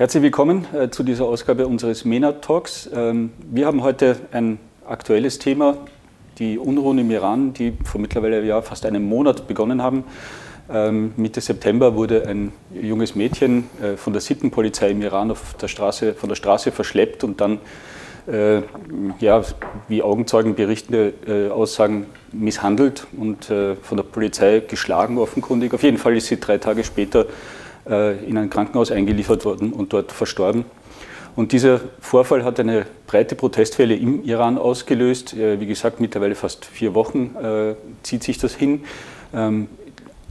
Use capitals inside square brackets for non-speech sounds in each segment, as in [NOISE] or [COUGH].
Herzlich willkommen äh, zu dieser Ausgabe unseres MENA Talks. Ähm, wir haben heute ein aktuelles Thema, die Unruhen im Iran, die vor mittlerweile ja, fast einem Monat begonnen haben. Ähm, Mitte September wurde ein junges Mädchen äh, von der Sittenpolizei im Iran auf der Straße, von der Straße verschleppt und dann, äh, ja, wie Augenzeugenberichte äh, aussagen, misshandelt und von der Polizei geschlagen offenkundig. Auf jeden Fall ist sie drei Tage später in ein Krankenhaus eingeliefert worden und dort verstorben. Und dieser Vorfall hat eine breite Protestwelle im Iran ausgelöst. Äh, wie gesagt, mittlerweile fast vier Wochen äh, zieht sich das hin. Ähm,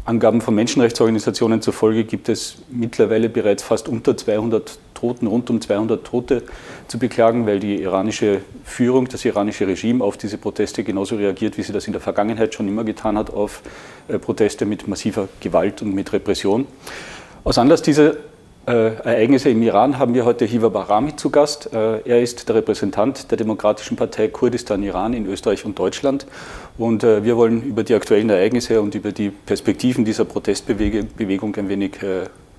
Angaben von Menschenrechtsorganisationen zufolge gibt es mittlerweile bereits fast unter 200 Toten, rund um 200 Tote zu beklagen, weil die iranische Führung, das iranische Regime auf diese Proteste genauso reagiert, wie sie das in der Vergangenheit schon immer getan hat, auf Proteste mit massiver Gewalt und mit Repression. Aus Anlass dieser äh, Ereignisse im Iran haben wir heute Hiva Barami zu Gast. Äh, er ist der Repräsentant der Demokratischen Partei Kurdistan Iran in Österreich und Deutschland. Und äh, wir wollen über die aktuellen Ereignisse und über die Perspektiven dieser Protestbewegung ein wenig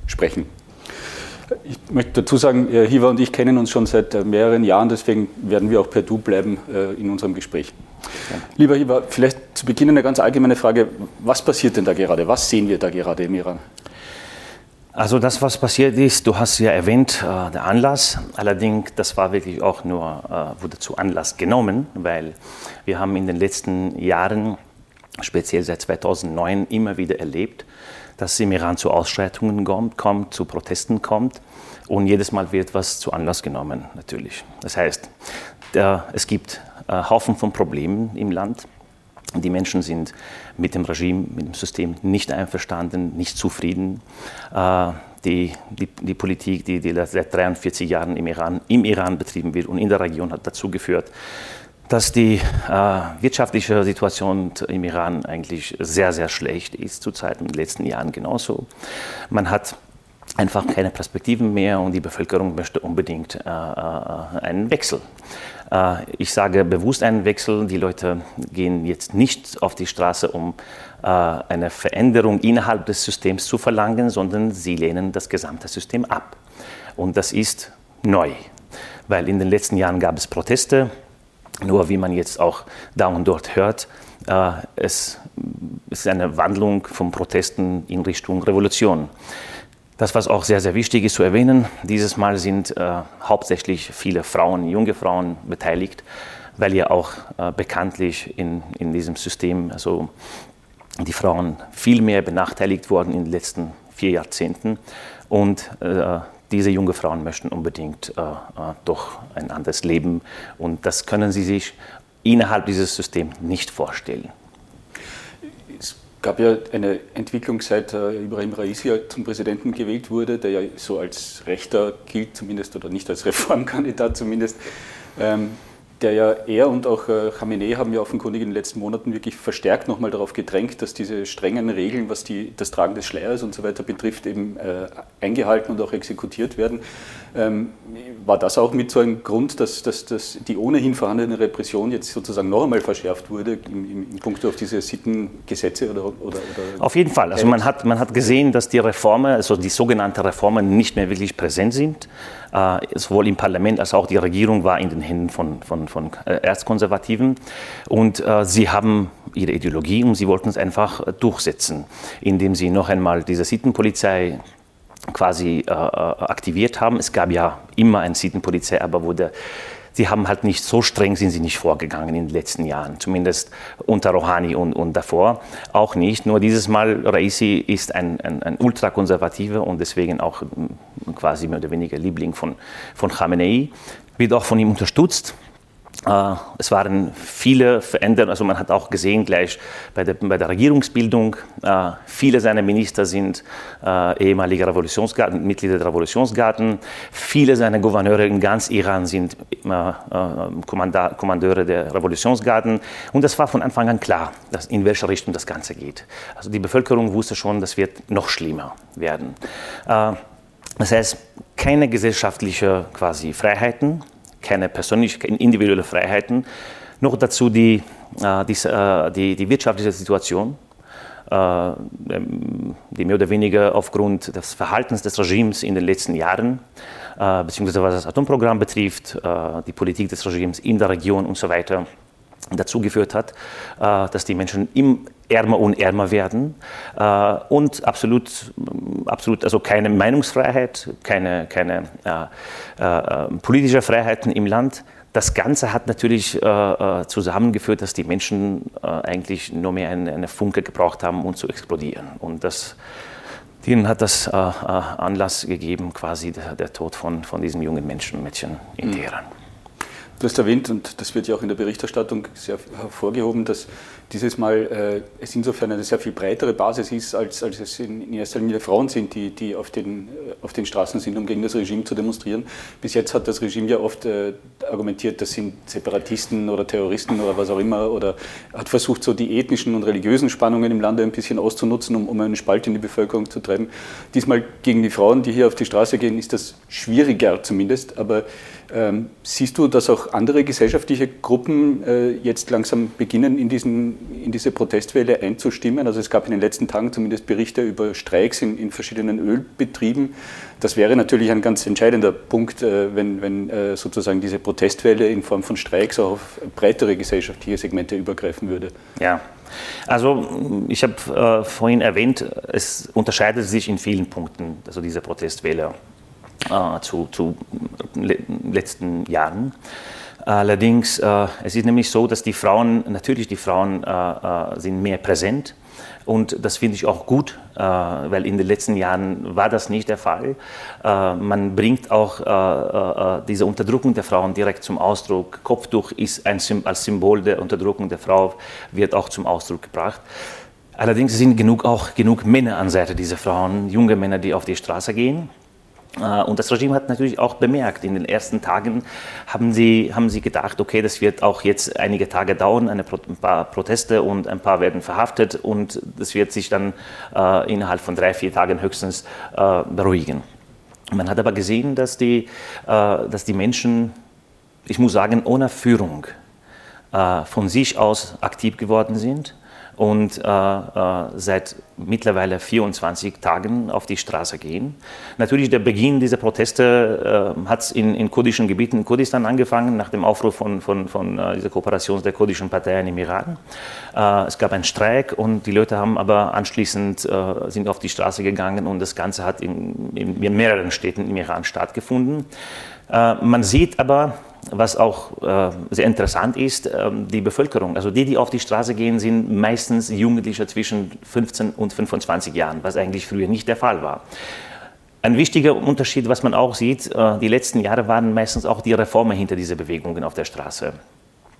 sprechen. Ich möchte dazu sagen, Hiva und ich kennen uns schon seit mehreren Jahren, deswegen werden wir auch per Du bleiben in unserem Gespräch. Ja. Lieber Hiva, vielleicht zu Beginn eine ganz allgemeine Frage. Was passiert denn da gerade? Was sehen wir da gerade im Iran? Also das, was passiert ist, du hast ja erwähnt, äh, der Anlass. Allerdings, das war wirklich auch nur, äh, wurde zu Anlass genommen, weil wir haben in den letzten Jahren, speziell seit 2009, immer wieder erlebt, dass es im Iran zu Ausschreitungen kommt, kommt, zu Protesten kommt. Und jedes Mal wird was zu Anlass genommen, natürlich. Das heißt, der, es gibt äh, Haufen von Problemen im Land. Die Menschen sind mit dem Regime, mit dem System nicht einverstanden, nicht zufrieden. Äh, die, die, die, Politik, die, die seit 43 Jahren im Iran, im Iran betrieben wird und in der Region, hat dazu geführt, dass die äh, wirtschaftliche Situation im Iran eigentlich sehr, sehr schlecht ist, zurzeit in den letzten Jahren genauso. Man hat einfach keine Perspektiven mehr und die Bevölkerung möchte unbedingt äh, äh einen Wechsel. Äh, ich sage bewusst einen Wechsel. Die Leute gehen jetzt nicht auf die Straße, um äh, eine Veränderung innerhalb des Systems zu verlangen, sondern sie lehnen das gesamte System ab. Und das ist neu, weil in den letzten Jahren gab es Proteste. Nur wie man jetzt auch da und dort hört, äh, es ist eine Wandlung von Protesten in Richtung Revolution. Das, was auch sehr, sehr wichtig ist zu erwähnen, dieses Mal sind äh, hauptsächlich viele Frauen, junge Frauen beteiligt, weil ja auch äh, bekanntlich in, in diesem System also die Frauen viel mehr benachteiligt wurden in den letzten vier Jahrzehnten. Und äh, diese jungen Frauen möchten unbedingt äh, äh, doch ein anderes Leben. Und das können sie sich innerhalb dieses Systems nicht vorstellen gab ja eine Entwicklung, seit äh, Ibrahim Raisi zum Präsidenten gewählt wurde, der ja so als Rechter gilt, zumindest, oder nicht als [LAUGHS] Reformkandidat zumindest. Ähm, der ja er und auch äh, Khamenei haben ja offenkundig in den letzten Monaten wirklich verstärkt nochmal darauf gedrängt, dass diese strengen Regeln, was die, das Tragen des Schleiers und so weiter betrifft, eben äh, eingehalten und auch exekutiert werden. Ähm, war das auch mit so einem Grund, dass, dass, dass die ohnehin vorhandene Repression jetzt sozusagen noch einmal verschärft wurde im, im Punkt auf diese Sittengesetze oder, oder, oder Auf jeden Fall. Also man hat, man hat gesehen, dass die Reformen, also die sogenannten Reformen nicht mehr wirklich präsent sind. Äh, sowohl im Parlament als auch die Regierung war in den Händen von, von, von äh, Erzkonservativen. Und äh, sie haben ihre Ideologie und sie wollten es einfach durchsetzen, indem sie noch einmal diese Sittenpolizei quasi äh, aktiviert haben. Es gab ja immer eine Sittenpolizei, aber wo sie haben halt nicht so streng sind sie nicht vorgegangen in den letzten Jahren, zumindest unter Rouhani und, und davor auch nicht. Nur dieses Mal, Raisi ist ein, ein, ein Ultrakonservativer und deswegen auch mm, quasi mehr oder weniger Liebling von, von Khamenei, wird auch von ihm unterstützt. Äh, es waren viele Veränderungen, also man hat auch gesehen gleich bei der, bei der Regierungsbildung, äh, viele seiner Minister sind äh, ehemalige Revolutionsgarten, Mitglieder der Revolutionsgarten, viele seiner Gouverneure in ganz Iran sind Kommandeure der Revolutionsgarten und das war von Anfang an klar, dass in welche Richtung das Ganze geht. Also die Bevölkerung wusste schon, das wird noch schlimmer werden. Das heißt, keine gesellschaftliche quasi Freiheiten, keine persönliche, individuelle Freiheiten. Noch dazu die, äh, die, äh, die, die wirtschaftliche Situation, äh, ähm, die mehr oder weniger aufgrund des Verhaltens des Regimes in den letzten Jahren beziehungsweise was das Atomprogramm betrifft, die Politik des Regimes in der Region und so weiter dazu geführt hat, dass die Menschen im ärmer und ärmer werden und absolut, absolut also keine Meinungsfreiheit, keine, keine äh, äh, politische Freiheiten im Land. Das Ganze hat natürlich äh, äh, zusammengeführt, dass die Menschen eigentlich nur mehr eine, eine, Funke gebraucht haben, um zu explodieren. Und das, denen hat das Anlass gegeben, quasi der, der, Tod von, von diesem jungen Menschen, Mädchen in mhm. Teheran. Du hast erwähnt, und das wird ja auch in der Berichterstattung sehr hervorgehoben, dass dieses Mal äh, es insofern eine sehr viel breitere Basis ist, als, als es in, in erster Linie Frauen sind, die, die auf, den, äh, auf den Straßen sind, um gegen das Regime zu demonstrieren. Bis jetzt hat das Regime ja oft äh, argumentiert, das sind Separatisten oder Terroristen oder was auch immer, oder hat versucht, so die ethnischen und religiösen Spannungen im Lande ein bisschen auszunutzen, um, um einen Spalt in die Bevölkerung zu treiben. Diesmal gegen die Frauen, die hier auf die Straße gehen, ist das schwieriger zumindest, aber ähm, siehst du, dass auch andere gesellschaftliche Gruppen äh, jetzt langsam beginnen, in, diesen, in diese Protestwelle einzustimmen? Also es gab in den letzten Tagen zumindest Berichte über Streiks in, in verschiedenen Ölbetrieben. Das wäre natürlich ein ganz entscheidender Punkt, äh, wenn, wenn äh, sozusagen diese Protestwelle in Form von Streiks auch auf breitere gesellschaftliche Segmente übergreifen würde. Ja, also ich habe äh, vorhin erwähnt, es unterscheidet sich in vielen Punkten, also diese Protestwelle äh, zu, zu letzten Jahren. Allerdings, äh, es ist nämlich so, dass die Frauen, natürlich die Frauen äh, äh sind mehr präsent und das finde ich auch gut, äh, weil in den letzten Jahren war das nicht der Fall. Äh, man bringt auch diese Unterdrückung der Frauen direkt zum Ausdruck. Kopftuch ist ein, als Symbol der Unterdrückung der Frau, wird auch zum Ausdruck gebracht. Allerdings sind genug, auch genug Männer an Seite dieser Frauen, junge Männer, die auf die Straße gehen. Äh, und das Regime hat natürlich auch bemerkt, in den ersten Tagen haben sie, haben sie gedacht, okay, das wird auch jetzt einige Tage dauern, ein paar Proteste und ein paar werden verhaftet und das wird sich dann äh, innerhalb von drei, vier Tagen höchstens äh, beruhigen. Man hat aber gesehen, dass die, äh, dass die Menschen, ich muss sagen, ohne Führung äh, von sich aus aktiv geworden sind und äh, äh, seit mittlerweile 24 Tagen auf die Straße gehen. Natürlich der Beginn dieser Proteste äh, hat in, in kurdischen Gebieten in Kurdistan angefangen, nach dem Aufruf von, von, von äh, dieser Kooperation der kurdischen Parteien im Iran. Äh, es gab einen Streik und die Leute haben aber anschließend äh, sind auf die Straße gegangen und das Ganze hat in, in mehreren Städten im Iran stattgefunden. man sieht aber, was auch äh, sehr interessant ist, äh, die Bevölkerung. Also die, die auf die Straße gehen, sind meistens Jugendliche zwischen 15 und 25 Jahren, was eigentlich früher nicht der Fall war. Ein wichtiger Unterschied, was man auch sieht, äh, die letzten Jahre waren meistens auch die Reformen hinter diese Bewegungen auf der Straße.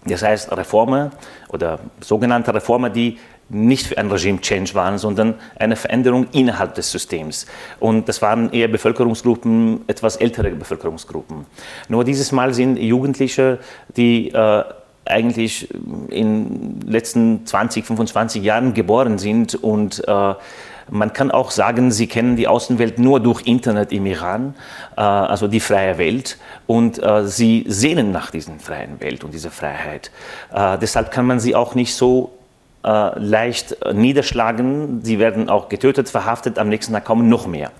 Das heißt, Reformen oder sogenannte Reformen, die nicht für ein Regime-Change waren, sondern eine Veränderung innerhalb des Systems. Und das waren eher Bevölkerungsgruppen, etwas ältere Bevölkerungsgruppen. Nur dieses Mal sind Jugendliche, die äh, eigentlich in den letzten 20, 25 Jahren geboren sind und äh, man kann auch sagen, sie kennen die Außenwelt nur durch Internet im Iran, äh, also die freie Welt, und äh, sie sehnen nach dieser freien Welt und dieser Freiheit. Äh, deshalb kann man sie auch nicht so äh, leicht niederschlagen. Sie werden auch getötet, verhaftet, am nächsten Tag kommen noch mehr.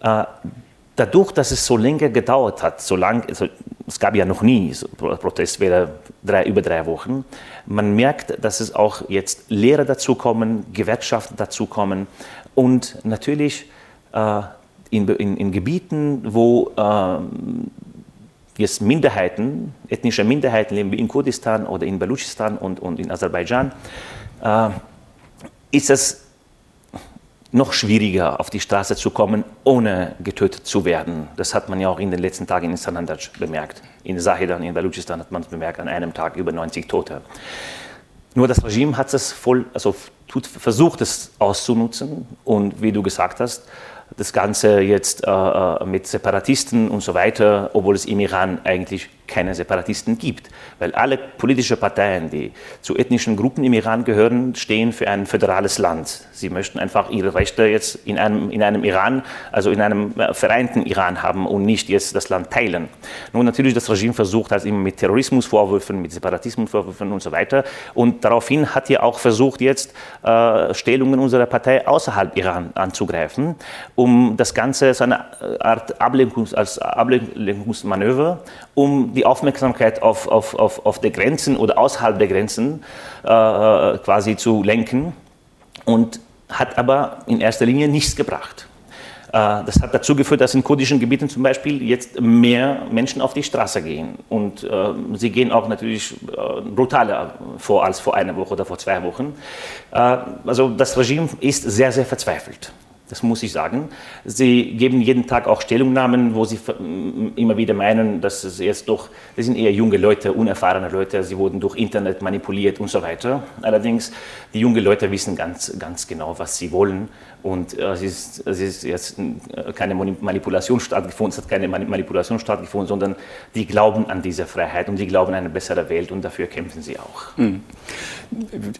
Äh, dadurch, dass es so lange gedauert hat, so lang, also es gab ja noch nie so Protestwelle drei, über drei Wochen, man merkt, dass es auch jetzt Lehrer dazukommen, Gewerkschaften dazukommen und natürlich äh, in, in, in, Gebieten, wo äh, jetzt Minderheiten, ethnische Minderheiten leben, wie in Kurdistan oder in Baluchistan und, und in Aserbaidschan, äh, ist es noch schwieriger, auf die Straße zu kommen, ohne getötet zu werden. Das hat man ja auch in den letzten Tagen in Sanandaj bemerkt. In Zahedan, in Baluchistan hat man es bemerkt, an einem Tag über 90 Tote. Nur das Regime hat es voll, also tut, versucht es auszunutzen und wie du gesagt hast, das Ganze jetzt äh, äh, mit Separatisten und so weiter, obwohl es im Iran eigentlich keine Separatisten gibt. Weil alle politischen Parteien, die zu ethnischen Gruppen im Iran gehören, stehen für ein föderales Land. Sie möchten einfach ihre Rechte jetzt in einem, in einem Iran, also in einem äh, vereinten Iran haben und nicht jetzt das Land teilen. Nun natürlich, das Regime versucht halt immer mit Terrorismusvorwürfen, mit Separatismusvorwürfen und so weiter. Und daraufhin hat er auch versucht, jetzt äh, Stellungen unserer Partei außerhalb Iran anzugreifen um das Ganze so eine Art Ablenkungs, als Ablenkungsmanöver, um die Aufmerksamkeit auf, auf, auf, auf die Grenzen oder außerhalb der Grenzen äh, quasi zu lenken und hat aber in erster Linie nichts gebracht. Äh, das hat dazu geführt, dass in kurdischen Gebieten zum Beispiel jetzt mehr Menschen auf die Straße gehen. Und äh, sie gehen auch natürlich äh, brutaler vor als vor einer Woche oder vor zwei Wochen. Äh, also das Regime ist sehr, sehr verzweifelt. Das muss ich sagen. Sie geben jeden Tag auch Stellungnahmen, wo sie immer wieder meinen, dass es jetzt doch, das sind eher junge Leute, unerfahrene Leute, sie wurden durch Internet manipuliert und so weiter. Allerdings, die jungen Leute wissen ganz, ganz genau, was sie wollen. Und äh, es, ist, es ist jetzt äh, keine Manipulation stattgefunden, es hat keine Manipulation stattgefunden, sondern die glauben an diese Freiheit und die glauben an eine bessere Welt und dafür kämpfen sie auch. Hm.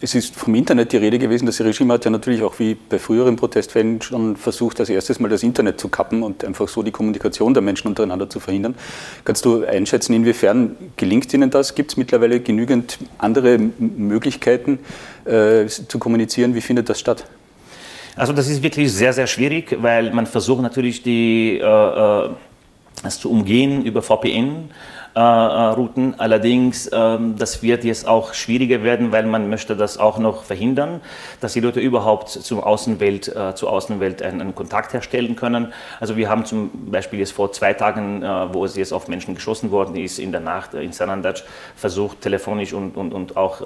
Es ist vom Internet die Rede gewesen. Das Regime hat ja natürlich auch wie bei früheren Protestfällen schon versucht, als erstes mal das Internet zu kappen und einfach so die Kommunikation der Menschen untereinander zu verhindern. Kannst du einschätzen, inwiefern gelingt Ihnen das? Gibt es mittlerweile genügend andere Möglichkeiten äh, zu kommunizieren? Wie findet das statt? Also das ist wirklich sehr, sehr schwierig, weil man versucht natürlich die, äh, äh das zu umgehen über VPN. Äh, äh, Routen. Allerdings, ähm, das wird jetzt auch schwieriger werden, weil man möchte das auch noch verhindern, dass die Leute überhaupt zur Außenwelt, äh, zur Außenwelt einen, einen, Kontakt herstellen können. Also wir haben zum Beispiel jetzt vor zwei Tagen, wo es jetzt auf Menschen geschossen worden ist, in der Nacht in Sanandaj versucht, telefonisch und, und, und auch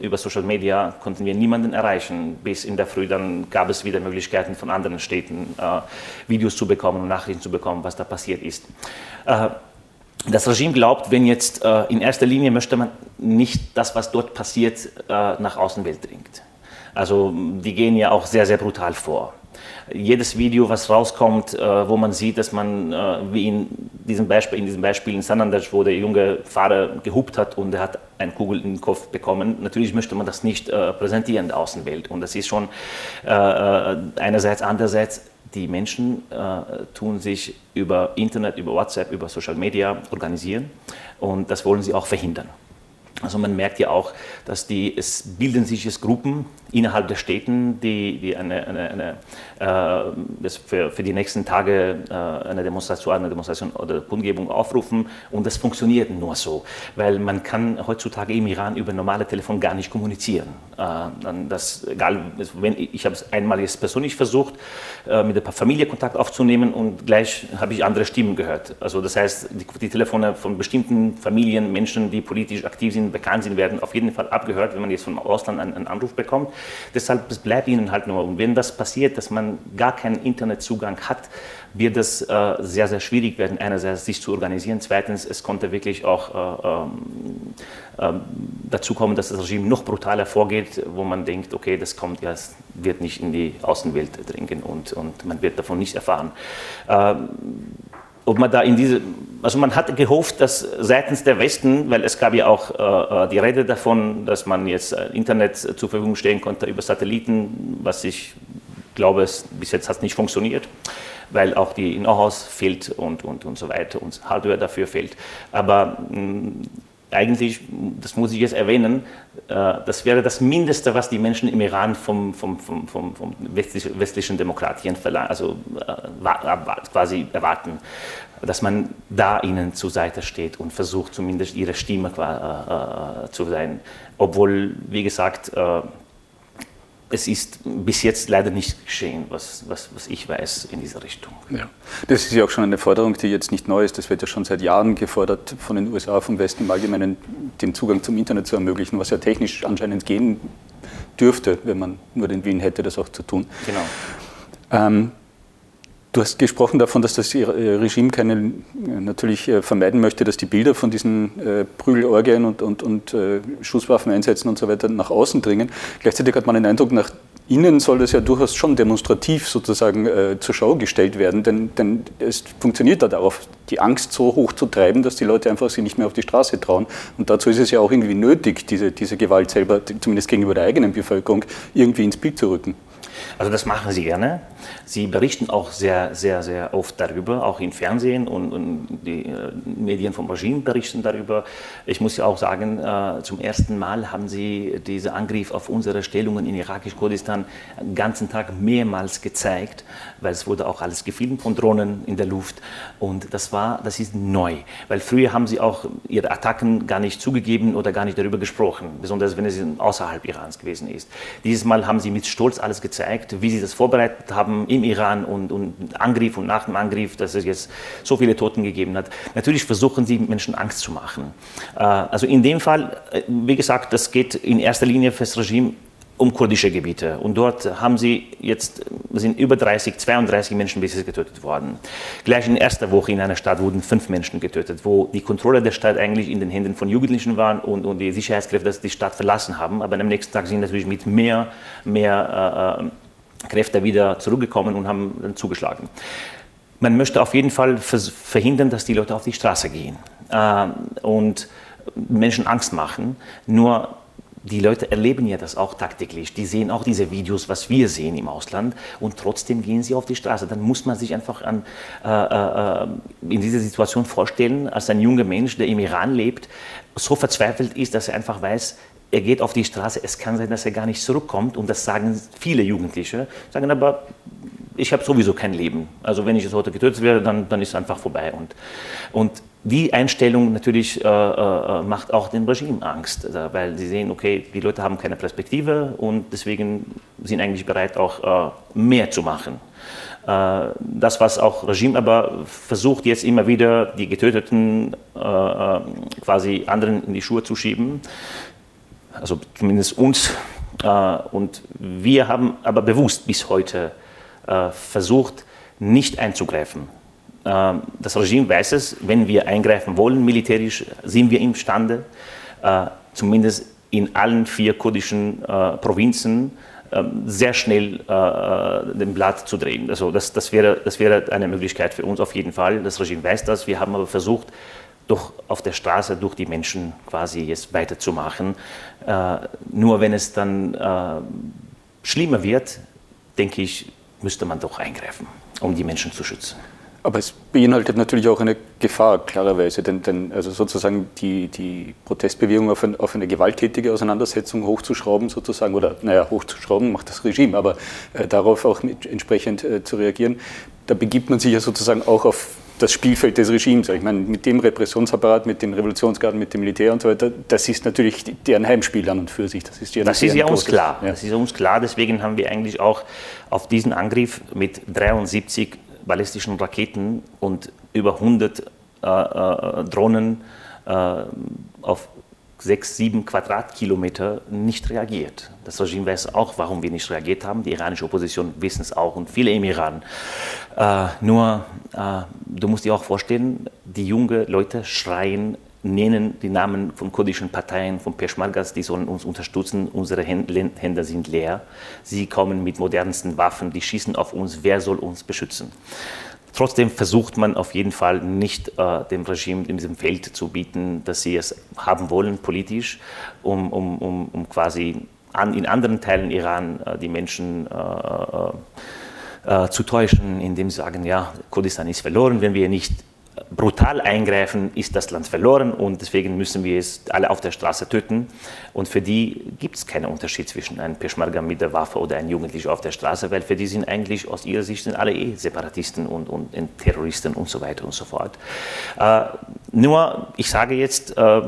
über Social Media konnten wir niemanden erreichen. Bis in der Früh dann gab es wieder Möglichkeiten von anderen Städten, Videos zu bekommen und Nachrichten zu bekommen, was da passiert ist das Regime glaubt, wenn jetzt äh, in erster Linie möchte man nicht das, was dort passiert, äh, nach Außenwelt dringt. Also die gehen ja auch sehr, sehr brutal vor. Jedes Video, was rauskommt, äh, wo man sieht, dass man, äh, wie in diesem Beispiel, in diesem Beispiel in Sanandaj, wo der junge Fahrer gehupt hat und er hat eine Kugel in den Kopf bekommen, natürlich möchte man das nicht äh, präsentieren der Außenwelt. Und das ist schon äh, einerseits, andererseits die Menschen äh, tun sich über Internet, über WhatsApp, über Social Media organisieren und das wollen sie auch verhindern. Also man merkt ja auch, dass die, es bilden sich jetzt Gruppen innerhalb der Städten, die, die eine, eine, eine äh, für, für die nächsten Tage äh, eine Demonstration, eine Demonstration oder Kundgebung aufrufen und das funktioniert nur so, weil man kann heutzutage im Iran über normale Telefon gar nicht kommunizieren. Äh, das, egal, wenn, ich habe es einmal jetzt persönlich versucht, äh, mit der Familie Kontakt aufzunehmen und gleich habe ich andere Stimmen gehört. Also das heißt, die, die Telefone von bestimmten Familien, Menschen, die politisch aktiv sind, bekannt sind, werden auf jeden Fall abgehört, wenn man jetzt vom Ausland einen, einen Anruf bekommt. Deshalb es bleibt ihnen halt nur. Und wenn das passiert, dass man gar keinen Internetzugang hat, wird es äh, sehr, sehr schwierig werden, einerseits sich zu organisieren. Zweitens, es konnte wirklich auch äh, äh, dazu kommen, dass das Regime noch brutaler vorgeht, wo man denkt, okay, das kommt ja, es wird nicht in die Außenwelt dringen und, und man wird davon nicht erfahren. Ähm, ob man da in diese, also man hat gehofft, dass seitens der Westen, weil es gab ja auch äh, äh die Rede davon, dass man jetzt äh, Internet zur Verfügung stellen konnte über Satelliten, was ich glaube, es, bis jetzt hat es nicht funktioniert, weil auch die Know-hows fehlt und, und, und so weiter und Hardware dafür fehlt. Aber mh, mm, eigentlich, das muss ich jetzt erwähnen, äh, das wäre das Mindeste, was die Menschen im Iran vom, vom, vom, vom, vom westlichen Demokratien also, äh, quasi erwarten, dass man da ihnen zur Seite steht und versucht zumindest ihre Stimme äh, zu sein. Obwohl, wie gesagt, es ist bis jetzt leider nicht geschehen, was, was, was ich weiß in dieser Richtung. Ja. Das ist ja auch schon eine Forderung, die jetzt nicht neu ist. Das wird ja schon seit Jahren gefordert von den USA, vom Westen im Allgemeinen, den Zugang zum Internet zu ermöglichen, was ja technisch anscheinend gehen dürfte, wenn man nur den Willen hätte, das auch zu tun. Genau. Ähm, Du hast gesprochen davon, dass das äh, Regime keine, äh, natürlich äh, vermeiden möchte, dass die Bilder von diesen Prügelorgien und, und, und Schusswaffeneinsätzen und so weiter nach außen dringen. Gleichzeitig hat man den Eindruck, nach innen soll das ja durchaus schon demonstrativ sozusagen äh, zur Schau gestellt werden, denn, denn es funktioniert da darauf, die Angst so hoch zu treiben, dass die Leute einfach sich nicht mehr auf die Straße trauen. Und dazu ist es ja auch irgendwie nötig, diese, diese Gewalt selber, zumindest gegenüber der eigenen Bevölkerung, irgendwie ins Bild zu rücken. Also das machen sie gerne. Sie berichten auch sehr, sehr, sehr oft darüber, auch im Fernsehen und, und die äh, Medien vom Regime berichten darüber. Ich muss ja auch sagen, äh, zum ersten Mal haben sie diesen Angriff auf unsere Stellungen in irakisch-Kurdistan den ganzen Tag mehrmals gezeigt, weil es wurde auch alles gefilmt von Drohnen in der Luft und das war, das ist neu, weil früher haben sie auch ihre Attacken gar nicht zugegeben oder gar nicht darüber gesprochen, besonders wenn es außerhalb Irans gewesen ist. Dieses Mal haben sie mit Stolz alles gezeigt, wie sie das vorbereitet haben im Iran und, und Angriff und nach dem Angriff, dass es jetzt so viele Toten gegeben hat. Natürlich versuchen sie Menschen Angst zu machen. Äh, also in dem Fall, äh, wie gesagt, das geht in erster Linie fürs Regime um kurdische Gebiete. Und dort haben sie jetzt, sind über 30, 32 Menschen bis jetzt getötet worden. Gleich in erster Woche in einer Stadt wurden fünf Menschen getötet, wo die Kontrolle der Stadt eigentlich in den Händen von Jugendlichen waren und, und die Sicherheitskräfte die Stadt verlassen haben. Aber am nächsten Tag sind natürlich mit mehr, mehr äh, Kräfte wieder zurückgekommen und haben dann zugeschlagen. Man möchte auf jeden Fall verhindern, dass die Leute auf die Straße gehen äh, und Menschen Angst machen. Nur die Leute erleben ja das auch tagtäglich. Die sehen auch diese Videos, was wir sehen im Ausland, und trotzdem gehen sie auf die Straße. Dann muss man sich einfach an, äh, äh, in dieser Situation vorstellen, als ein junger Mensch, der im Iran lebt, so verzweifelt ist, dass er einfach weiß, er geht auf die Straße, es kann sein, dass er gar nicht zurückkommt. Und das sagen viele Jugendliche, sagen aber, ich habe sowieso kein Leben. Also wenn ich jetzt heute getötet werde, dann, dann ist es einfach vorbei. Und, und die Einstellung natürlich äh, äh, macht auch dem Regime Angst, äh, weil sie sehen, okay, die Leute haben keine Perspektive und deswegen sind eigentlich bereit, auch äh, mehr zu machen. Äh, das, was auch Regime aber versucht, jetzt immer wieder die Getöteten äh, quasi anderen in die Schuhe zu schieben, also zumindest uns. und wir haben aber bewusst bis heute versucht, nicht einzugreifen. Ähm, das Regime weiß es, wenn wir eingreifen wollen, militärisch, sind wir imstande, äh, zumindest in allen vier kurdischen äh, Provinzen ähm, sehr schnell äh, den Blatt zu drehen. Also das, das, wäre, das wäre eine Möglichkeit für uns auf jeden Fall. Das Regime weiß das. Wir haben aber versucht, doch auf der Straße durch die Menschen quasi jetzt weiterzumachen. nur wenn es dann schlimmer wird, denke ich, müsste man doch eingreifen, um die Menschen zu schützen. Aber es beinhaltet natürlich auch eine Gefahr, klarerweise, denn, denn also sozusagen die, die Protestbewegung auf, ein, auf, eine gewalttätige Auseinandersetzung hochzuschrauben, sozusagen, oder naja, hochzuschrauben macht das Regime, aber äh, darauf auch entsprechend äh, zu reagieren, da begibt man sich ja sozusagen auch auf das Spielfeld des Regimes. Ich meine, mit dem Repressionsapparat, mit den Revolutionsgarden, mit dem Militär und so weiter, das ist natürlich deren Heimspiel an und für sich. Das ist ja, das ist ja uns klar. Ja. Das ist uns klar. Deswegen haben wir eigentlich auch auf diesen Angriff mit 73 ballistischen Raketen und über 100 äh, äh, Drohnen äh, auf sechs, sieben Quadratkilometer nicht reagiert. Das Regime weiß auch, warum wir nicht reagiert haben. Die iranische Opposition wissen es auch und viele im Iran. Äh, nur, äh, du musst dir auch vorstellen, die jungen Leute schreien nennen die Namen von kurdischen Parteien, von Peschmergas, die sollen uns unterstützen. Unsere Hände sind leer. Sie kommen mit modernsten Waffen, die schießen auf uns. Wer soll uns beschützen? Trotzdem versucht man auf jeden Fall nicht äh, dem Regime in diesem Feld zu bieten, dass sie es haben wollen politisch, um, um, um, um quasi an, in anderen Teilen Iran äh, die Menschen äh, äh, äh zu täuschen, indem sie sagen, ja, Kurdistan ist verloren, wenn wir nicht brutal eingreifen, ist das Land verloren und deswegen müssen wir es alle auf der Straße töten. Und für die gibt es keinen Unterschied zwischen einem Peschmerga mit der Waffe oder einem Jugendlichen auf der Straße, weil für die sind eigentlich aus ihrer Sicht sind alle eh Separatisten und, und, und Terroristen und so weiter und so fort. Äh, nur, ich sage jetzt, äh,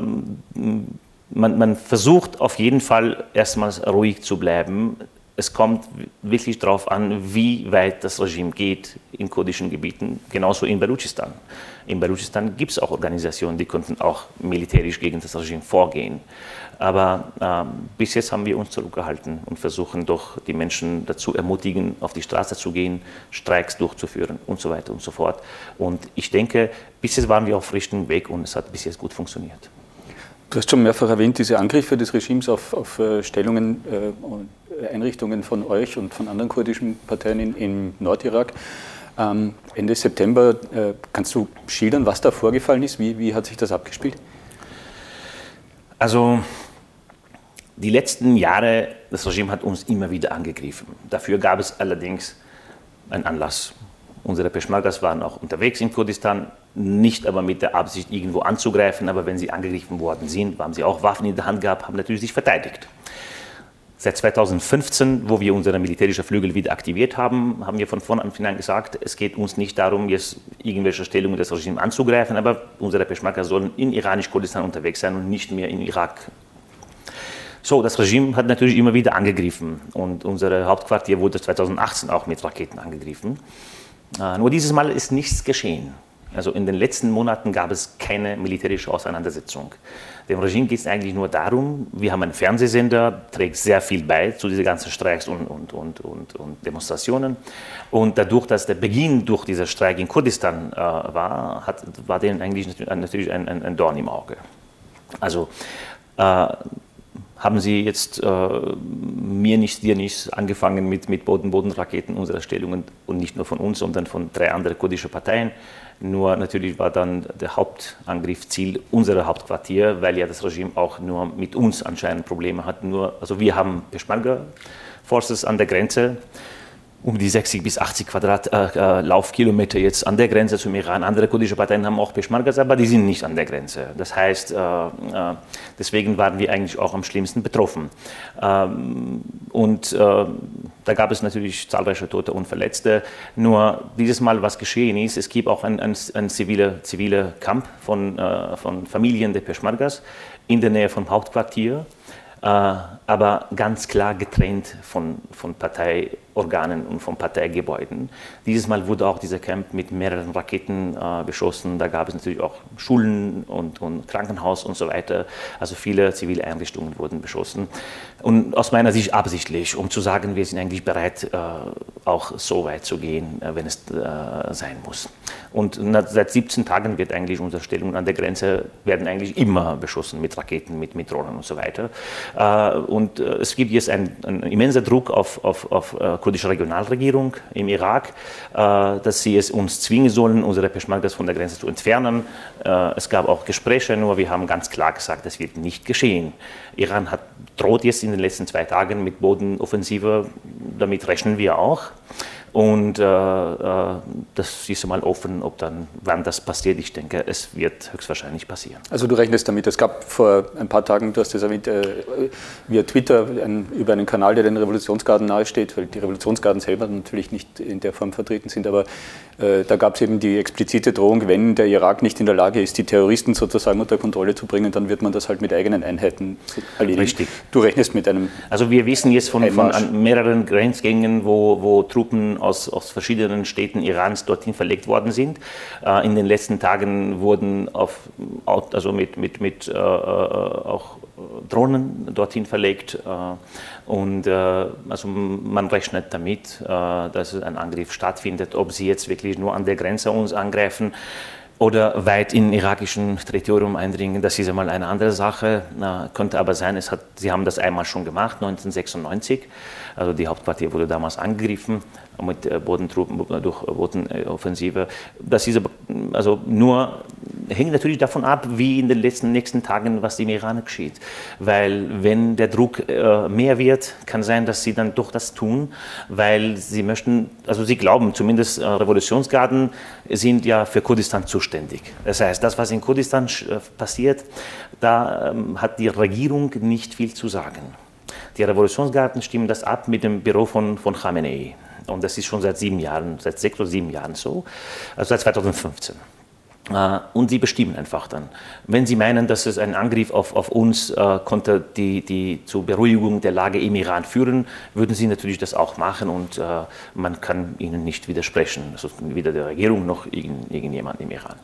man, man versucht auf jeden Fall erstmals ruhig zu bleiben, es kommt wirklich darauf an, wie weit das Regime geht in kurdischen Gebieten, genauso in Belutschistan. In Belutschistan gibt es auch Organisationen, die könnten auch militärisch gegen das Regime vorgehen. Aber äh, bis jetzt haben wir uns zurückgehalten und versuchen doch die Menschen dazu ermutigen, auf die Straße zu gehen, Streiks durchzuführen und so weiter und so fort. Und ich denke, bis jetzt waren wir auf richtigen Weg und es hat bis jetzt gut funktioniert. Du hast schon mehrfach erwähnt, diese Angriffe des Regimes auf, auf äh, Stellungen äh, und Einrichtungen von euch und von anderen kurdischen Parteien im Nordirak. Ähm, Ende September, äh, kannst du schildern, was da vorgefallen ist? Wie, wie hat sich das abgespielt? Also die letzten Jahre, das Regime hat uns immer wieder angegriffen. Dafür gab es allerdings einen Anlass. Unsere Peschmergas waren auch unterwegs in Kurdistan, nicht aber mit der Absicht, irgendwo anzugreifen, aber wenn sie angegriffen worden sind, haben sie auch Waffen in der Hand gehabt, haben natürlich sich verteidigt. Seit 2015, wo wir unsere militärische Flügel wieder aktiviert haben, haben wir von vornherein gesagt, es geht uns nicht darum, jetzt irgendwelche Stellungen des Regimes anzugreifen, aber unsere Peschmerga sollen in iranisch-Kurdistan unterwegs sein und nicht mehr in Irak. So, das Regime hat natürlich immer wieder angegriffen und unser Hauptquartier wurde 2018 auch mit Raketen angegriffen. Äh, nur dieses Mal ist nichts geschehen. Also in den letzten Monaten gab es keine militärische Auseinandersetzung. Dem Regime geht es eigentlich nur darum, wir haben einen Fernsehsender, trägt sehr viel bei zu diesen ganzen Streiks und, und, und, und, und Demonstrationen. Und dadurch, dass der Beginn durch diesen Streik in Kurdistan äh, war, hat, war denen eigentlich natürlich ein, ein, ein Dorn im Auge. Also äh, haben sie jetzt äh, mir nicht, dir nicht angefangen mit, mit Boden-Boden-Raketen unserer Stellungen und nicht nur von uns, sondern von drei anderen kurdischen Parteien. Nur natürlich war dann der Hauptangriff Ziel unserer Hauptquartier, weil ja das Regime auch nur mit uns anscheinend Probleme hat. Nur, also wir haben Peschmerga Forces an der Grenze um die 60 bis 80 Quadrat äh, äh, jetzt an der Grenze zum Iran. Andere kurdische Parteien haben auch Peschmergas, aber die sind nicht an der Grenze. Das heißt, äh, äh, deswegen waren wir eigentlich auch am schlimmsten betroffen. Ähm, und äh, da gab es natürlich zahlreiche Tote und Verletzte. Nur dieses Mal, was geschehen ist, es gibt auch einen ein, ein ziviler, ziviler Kampf von, äh, von Familien der Peschmergas in der Nähe vom Hauptquartier aber ganz klar getrennt von, von Partei Organen und von Parteigebäuden. Dieses Mal wurde auch dieser Camp mit mehreren Raketen äh, beschossen. Da gab es natürlich auch Schulen und, und, Krankenhaus und so weiter. Also viele zivile Einrichtungen wurden beschossen. Und aus meiner Sicht absichtlich, um zu sagen, wir sind eigentlich bereit, äh, auch so weit zu gehen, äh, wenn es äh, sein muss. Und seit 17 Tagen wird eigentlich unsere Stellung an der Grenze werden eigentlich immer beschossen mit Raketen, mit, mit Drohnen und so weiter. Äh, und äh, es gibt jetzt einen, einen immenser Druck auf, auf, auf kurdische Regionalregierung im Irak, äh, dass sie es uns zwingen sollen, unsere Peschmergas von der Grenze zu entfernen. Äh, es gab auch Gespräche, nur wir haben ganz klar gesagt, das wird nicht geschehen. Iran hat, droht jetzt in den letzten zwei Tagen mit Bodenoffensive, damit rechnen wir auch. Und äh, äh, das ist mal offen, ob dann, wann das passiert. Ich denke, es wird höchstwahrscheinlich passieren. Also du rechnest damit, es gab vor ein paar Tagen, du hast das erwähnt, äh, via Twitter ein, über einen Kanal, der den Revolutionsgarden nahesteht, weil die Revolutionsgarden selber natürlich nicht in der Form vertreten sind, aber äh, da gab es eben die explizite Drohung, wenn der Irak nicht in der Lage ist, die Terroristen sozusagen unter Kontrolle zu bringen, dann wird man das halt mit eigenen Einheiten erledigen. Richtig. Du rechnest mit einem. Also wir wissen jetzt von, von mehreren Grenzgängen, wo, wo Truppen aus, aus verschiedenen Städten Irans dorthin verlegt worden sind. Äh, in den letzten Tagen wurden auf, also mit, mit, mit äh, äh auch Drohnen dorthin verlegt. Äh, und also man rechnet damit, dass ein Angriff stattfindet. Ob sie jetzt wirklich nur an der Grenze uns angreifen, oder weit in irakischen Territorium eindringen. Das ist einmal eine andere Sache. Könnte aber sein, es hat, sie haben das einmal schon gemacht, 1996. Also die Hauptquartier wurde damals angegriffen mit äh, Bodentruppen, äh, durch Bodenoffensive. Das ist also nur, hängt natürlich davon ab, wie in den letzten nächsten Tagen, was im Iran geschieht. Weil wenn der Druck äh, mehr wird, kann sein, dass sie dann doch das tun, weil sie möchten, also sie glauben, zumindest Revolutionsgarden sind ja für Kurdistan zuständig. Das heißt, das, was in Kurdistan passiert, da ähm, hat die Regierung nicht viel zu sagen. Die Revolutionsgarden stimmen das ab mit dem Büro von, von Khamenei. Und das ist schon seit sieben Jahren, seit sechs oder sieben Jahren so, also seit 2015. Äh, und sie bestimmen einfach dann. Wenn sie meinen, dass es ein Angriff auf, auf uns äh, konnte die, die zur Beruhigung der Lage im Iran führen, würden sie natürlich das auch machen und äh, man kann ihnen nicht widersprechen, also weder der Regierung noch irgend, irgendjemand im Iran.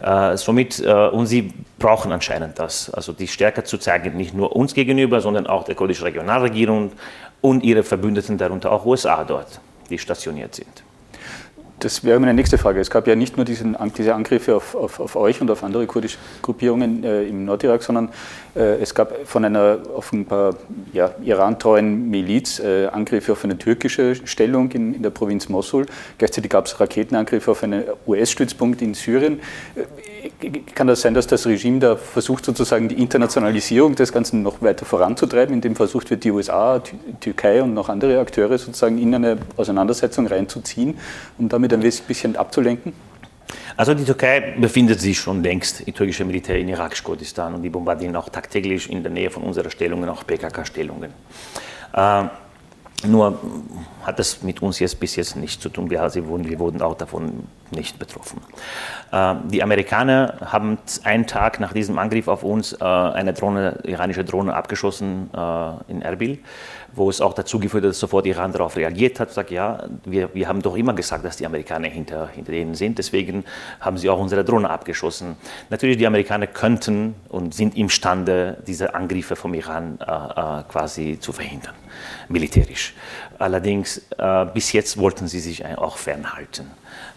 Äh, somit, äh, und sie brauchen anscheinend das, also die Stärke zu zeigen, nicht nur uns gegenüber, sondern auch der kurdischen Regionalregierung und ihre Verbündeten, darunter auch USA dort, die stationiert sind. Das wäre meine nächste Frage. Es gab ja nicht nur diesen, diese Angriffe auf, auf, auf, euch und auf andere kurdische Gruppierungen äh, im Nordirak, sondern äh, es gab von einer offenbar ja, Iran-treuen Miliz äh, Angriffe auf eine türkische Stellung in, in der Provinz Mosul. Gleichzeitig gab es Raketenangriffe auf einen US-Stützpunkt in Syrien. Kann das sein, dass das Regime da versucht, sozusagen die Internationalisierung des Ganzen noch weiter voranzutreiben, indem versucht wird, die USA, Türkei und noch andere Akteure sozusagen in eine Auseinandersetzung reinzuziehen, um damit ein bisschen abzulenken? Also die Türkei befindet sich schon längst, die türkische Militär in irakisch-Kurdistan und die bombardieren auch tagtäglich in der Nähe von unserer Stellungen auch PKK-Stellungen. Äh, nur hat das mit uns jetzt bis jetzt nichts zu tun. Wir, wurden, wir wurden auch davon nicht betroffen. Äh, die Amerikaner haben einen Tag nach diesem Angriff auf uns äh, eine Drohne, iranische Drohne abgeschossen äh, in Erbil wo es auch dazu geführt hat, dass sofort Iran darauf reagiert hat, sagt, ja, wir, wir haben doch immer gesagt, dass die Amerikaner hinter, hinter denen sind, deswegen haben sie auch unsere Drohne abgeschossen. Natürlich, die Amerikaner könnten und sind imstande, diese Angriffe vom Iran äh, äh, quasi zu verhindern, militärisch. Allerdings, äh, bis jetzt wollten sie sich auch fernhalten.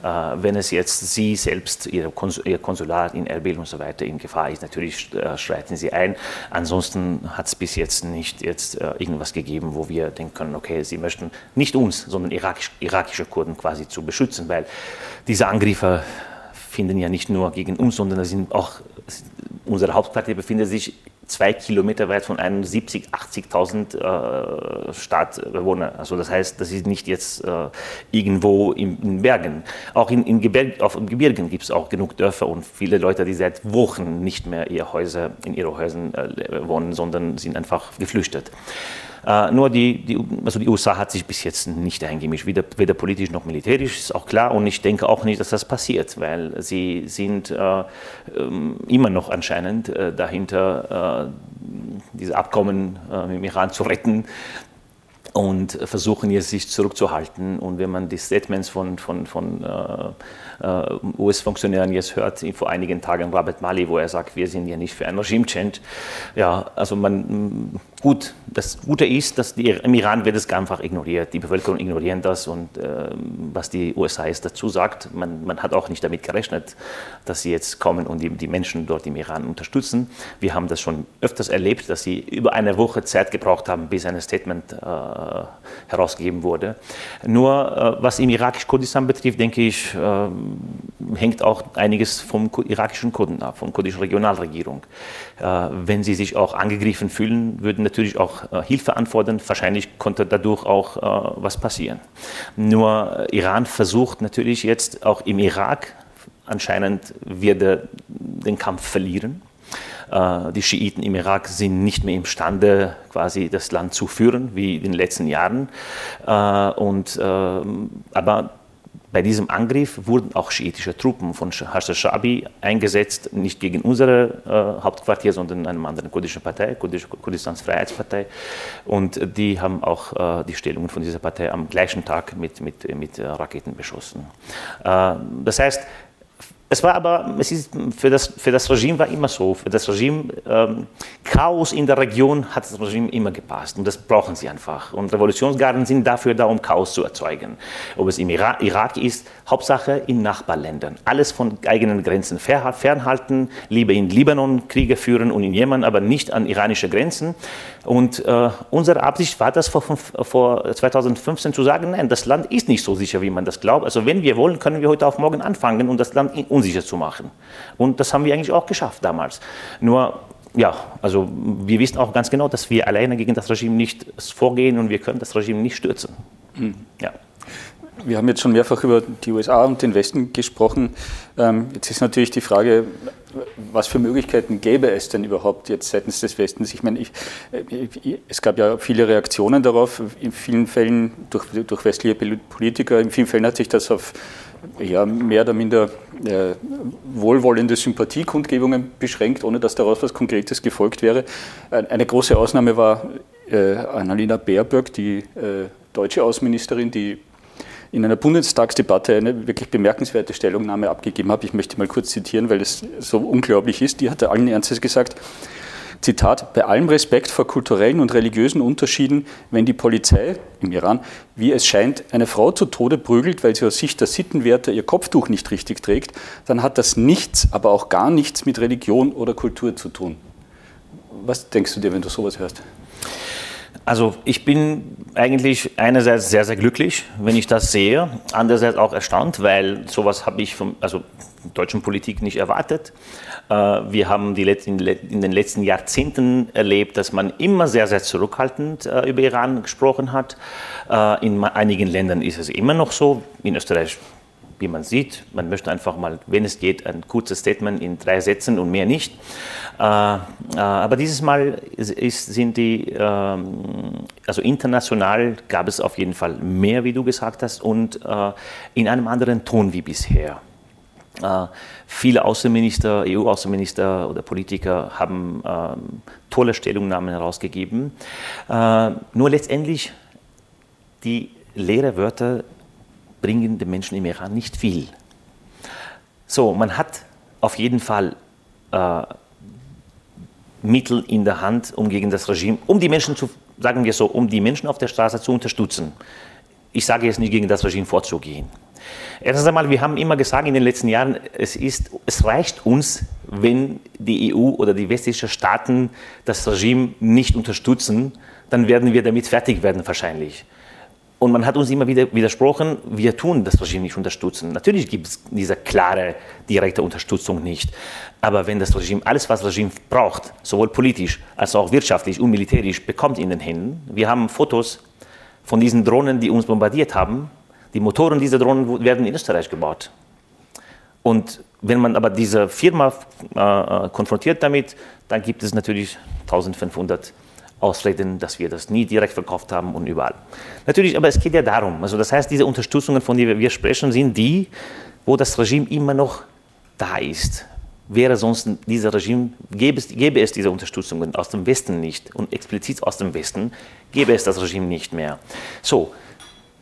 Äh, wenn es jetzt Sie selbst, Ihr, Konsulat in Erbil und so weiter in Gefahr ist, natürlich äh, schreiten Sie ein. Ansonsten hat es bis jetzt nicht jetzt äh, irgendwas gegeben, wo wir denken können, okay, Sie möchten nicht uns, sondern irakisch, irakische Kurden quasi zu beschützen, weil diese Angriffe finden ja nicht nur gegen uns, sondern sind auch unsere Hauptquartier befindet sich zwei Kilometer weit von einem 70, 80.000 äh, Stadtbewohnern. Also das heißt, das ist nicht jetzt äh, irgendwo in, in, Bergen. Auch in, in Gebirg, auf Gebirgen gibt es auch genug Dörfer und viele Leute, die seit Wochen nicht mehr ihr Häuser, in ihren Häusern äh, wohnen, sondern sind einfach geflüchtet. Äh, nur die, die, also die USA hat sich bis jetzt nicht eingemischt, weder, weder, politisch noch militärisch, ist auch klar. Und ich denke auch nicht, dass das passiert, weil sie sind äh, ähm, immer noch anscheinend äh, dahinter, äh, diese Abkommen äh, mit dem Iran zu retten und versuchen jetzt sich zurückzuhalten. Und wenn man die Statements von, von, von äh, äh US-Funktionären jetzt hört, vor einigen Tagen Robert Mali, wo er sagt, wir sind ja nicht für ein Regime-Change, ja, also man Gut, das Gute ist, dass die, im Iran wird es einfach ignoriert. Die Bevölkerung ignoriert das und äh, was die USA jetzt dazu sagt, man, man, hat auch nicht damit gerechnet, dass sie jetzt kommen und die, die, Menschen dort im Iran unterstützen. Wir haben das schon öfters erlebt, dass sie über eine Woche Zeit gebraucht haben, bis ein Statement äh, herausgegeben wurde. Nur äh, was im irakisch-Kurdistan betrifft, denke ich, äh, hängt auch einiges vom irakischen Kurden ab, von kurdischen Regionalregierung. Äh, wenn sie sich auch angegriffen fühlen, würden natürlich auch äh, Hilfe anfordern. Wahrscheinlich konnte dadurch auch äh, was passieren. Nur Iran versucht natürlich jetzt auch im Irak, anscheinend wird er den Kampf verlieren. Die Schiiten im Irak sind nicht mehr imstande, quasi das Land zu führen, wie in den letzten Jahren. Und, aber bei diesem Angriff wurden auch schiitische Truppen von Hassan Shabi eingesetzt, nicht gegen unsere äh, Hauptquartier, sondern einer anderen kurdischen Partei, Kurdisch, Kurdistans Freiheitspartei. Und die haben auch äh, die Stellungen von dieser Partei am gleichen Tag mit, mit, mit äh, Raketen beschossen. Äh, das heißt, es war aber, es ist, für, das, für das Regime war immer so, für das Regime, ähm, Chaos in der Region hat das Regime immer gepasst und das brauchen sie einfach. Und Revolutionsgarden sind dafür da, um Chaos zu erzeugen. Ob es im Irak, Irak ist, Hauptsache in Nachbarländern. Alles von eigenen Grenzen fernhalten, lieber in Libanon Kriege führen und in Jemen, aber nicht an iranische Grenzen. Und äh, unsere Absicht war das vor, vor 2015 zu sagen, nein, das Land ist nicht so sicher, wie man das glaubt. Also wenn wir wollen, können wir heute auf morgen anfangen und das Land unsicher zu machen. Und das haben wir eigentlich auch geschafft damals. Nur ja, also wir wissen auch ganz genau, dass wir alleine gegen das Regime nicht vorgehen und wir können das Regime nicht stürzen. Mhm. Ja. Wir haben jetzt schon mehrfach über die USA und den Westen gesprochen. Ähm, jetzt ist natürlich die Frage, was für Möglichkeiten gäbe es denn überhaupt jetzt seitens des Westens? Ich meine, ich, äh, es gab ja viele Reaktionen darauf, in vielen Fällen durch, durch westliche Politiker, in vielen Fällen hat sich das auf ja, mehr oder minder äh, wohlwollende Sympathiekundgebungen beschränkt, ohne dass daraus was Konkretes gefolgt wäre. Eine große Ausnahme war äh, Annalena Baerbock, die äh, deutsche Außenministerin, die in einer Bundestagsdebatte eine wirklich bemerkenswerte Stellungnahme abgegeben hat. Ich möchte mal kurz zitieren, weil es so unglaublich ist. Die hatte allen Ernstes gesagt, Zitat, bei allem Respekt vor kulturellen und religiösen Unterschieden, wenn die Polizei im Iran, wie es scheint, eine Frau zu Tode prügelt, weil sie aus Sicht der Sittenwerte ihr Kopftuch nicht richtig trägt, dann hat das nichts, aber auch gar nichts mit Religion oder Kultur zu tun. Was denkst du dir, wenn du sowas hörst? Also ich bin eigentlich einerseits sehr, sehr glücklich, wenn ich das sehe, andererseits auch erstaunt, weil sowas habe ich vom, also deutschen Politik nicht erwartet. Äh, wir haben die in den letzten Jahrzehnten erlebt, dass man immer sehr, sehr zurückhaltend äh, über Iran gesprochen hat. Äh, in einigen Ländern ist es immer noch so. In Österreich wie man sieht. Man möchte einfach mal, wenn es geht, ein kurzes Statement in drei Sätzen und mehr nicht. Äh, äh, aber dieses Mal sind die, ähm, also international gab es auf jeden Fall mehr, wie du gesagt hast, und äh, in einem anderen Ton wie bisher. Viele Außenminister, EU-Außenminister oder Politiker haben uh, tolle Stellungnahmen herausgegeben. Nur letztendlich die leeren Wörter bringen den Menschen im Iran nicht viel. So, man hat auf jeden Fall äh, Mittel in der Hand, um gegen das Regime, um die Menschen zu, sagen wir so, um die Menschen auf der Straße zu unterstützen. Ich sage jetzt nicht gegen das Regime vorzugehen. Erstens einmal, wir haben immer gesagt in den letzten Jahren, es, ist, es reicht uns, wenn die EU oder die westlichen Staaten das Regime nicht unterstützen, dann werden wir damit fertig werden wahrscheinlich. Und man hat uns immer wieder widersprochen, wir tun das Regime nicht unterstützen. Natürlich gibt es diese klare, direkte Unterstützung nicht. Aber wenn das Regime alles, was das Regime braucht, sowohl politisch als auch wirtschaftlich und militärisch, bekommt in den Händen. Wir haben Fotos von diesen Drohnen, die uns bombardiert haben. Die Motoren dieser Drohnen werden in Österreich gebaut. Und wenn man aber diese Firma äh, äh konfrontiert damit, dann gibt es natürlich 1500 Ausreden, dass wir das nie direkt verkauft haben und überall. Natürlich, aber es geht ja darum, also das heißt, diese Unterstützungen, von denen wir sprechen, sind die, wo das Regime immer noch da ist. Wäre sonst dieses Regime, gäbe es, gäbe es diese Unterstützungen aus dem Westen nicht und explizit aus dem Westen, gäbe es das Regime nicht mehr. So,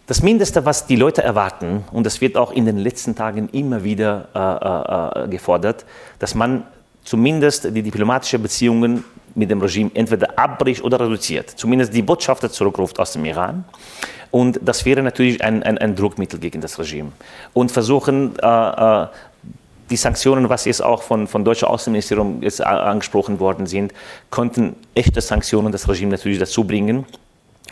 das Mindeste, was die Leute erwarten, und das wird auch in den letzten Tagen immer wieder äh, äh, äh gefordert, dass man zumindest die diplomatischen Beziehungen mit dem Regime entweder abbricht oder reduziert. Zumindest die Botschafter zurückruft aus dem Iran. Und das wäre natürlich ein, ein, ein Druckmittel gegen das Regime. Und versuchen, äh, äh, die Sanktionen, was jetzt auch von, von deutschen Außenministerium jetzt angesprochen worden sind, könnten echte Sanktionen das Regime natürlich dazu bringen,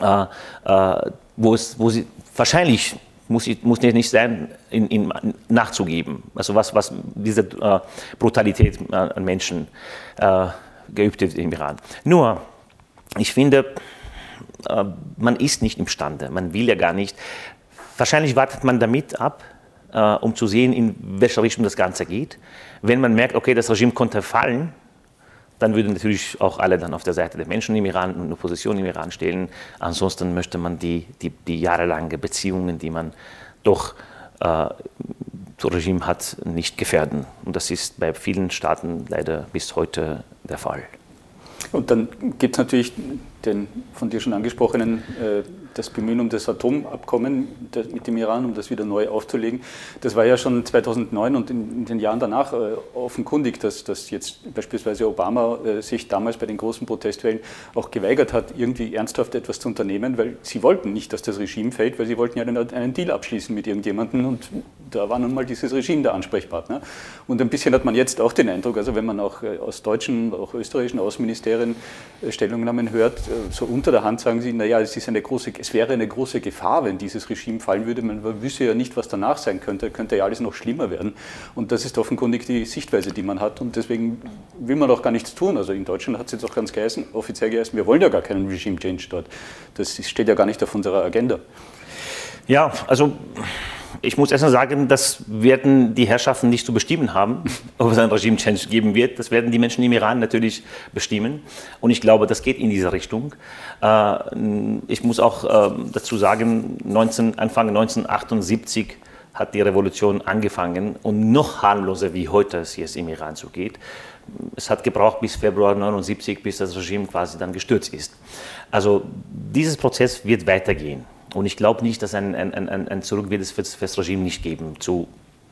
äh, äh, wo, es, wo sie wahrscheinlich muss, muss nicht sein, in, in, nachzugeben. Also was, was diese äh, Brutalität an Menschen äh, geübt wird im Iran. Nur, ich finde, äh, man ist nicht imstande, man will ja gar nicht. Wahrscheinlich wartet man damit ab, äh, um zu sehen, in welche Richtung das Ganze geht. Wenn man merkt, okay, das Regime konnte fallen, dann würden natürlich auch alle dann auf der Seite der Menschen im Iran und Opposition im Iran stehen. Ansonsten möchte man die, die, die jahrelangen Beziehungen, die man doch äh, zum Regime hat, nicht gefährden. Und das ist bei vielen Staaten leider bis heute der Fall. Und dann gibt es natürlich den von dir schon angesprochenen äh, das Bemühen um das Atomabkommen mit dem Iran, um das wieder neu aufzulegen, das war ja schon 2009 und in, den Jahren danach äh, offenkundig, dass, dass jetzt beispielsweise Obama äh, sich damals bei den großen Protestwellen auch geweigert hat, irgendwie ernsthaft etwas zu unternehmen, weil sie wollten nicht, dass das Regime fällt, weil sie wollten ja einen, einen Deal abschließen mit irgendjemandem und da war nun mal dieses Regime der Ansprechpartner. Und ein bisschen hat man jetzt auch den Eindruck, also wenn man auch äh, aus deutschen, auch österreichischen Außenministerien Stellungnahmen hört, so unter der Hand sagen sie, naja, es ist eine große, es wäre eine große Gefahr, wenn dieses Regime fallen würde. Man wüsste ja nicht, was danach sein könnte. Könnte ja alles noch schlimmer werden. Und das ist offenkundig die Sichtweise, die man hat. Und deswegen will man auch gar nichts tun. Also in Deutschland hat es jetzt auch ganz geheißen, offiziell geheißen, wir wollen ja gar keinen Regime Change dort. Das steht ja gar nicht auf unserer Agenda. Ja, also ich muss erst mal sagen, das werden die Herrschaften nicht zu bestimmen haben, [LAUGHS] ob es ein Regime-Change geben wird. Das werden die Menschen im Iran natürlich bestimmen. Und ich glaube, das geht in diese Richtung. Äh, ich muss auch ähm, dazu sagen, 19, Anfang 1978 hat die Revolution angefangen und noch harmloser wie heute es jetzt im Iran so geht. Es hat gebraucht bis Februar 1979, bis das Regime quasi dann gestürzt ist. Also dieses Prozess wird weitergehen. Und ich glaube nicht, dass ein, ein, ein, ein Zurück wird es für das Regime nicht geben, zu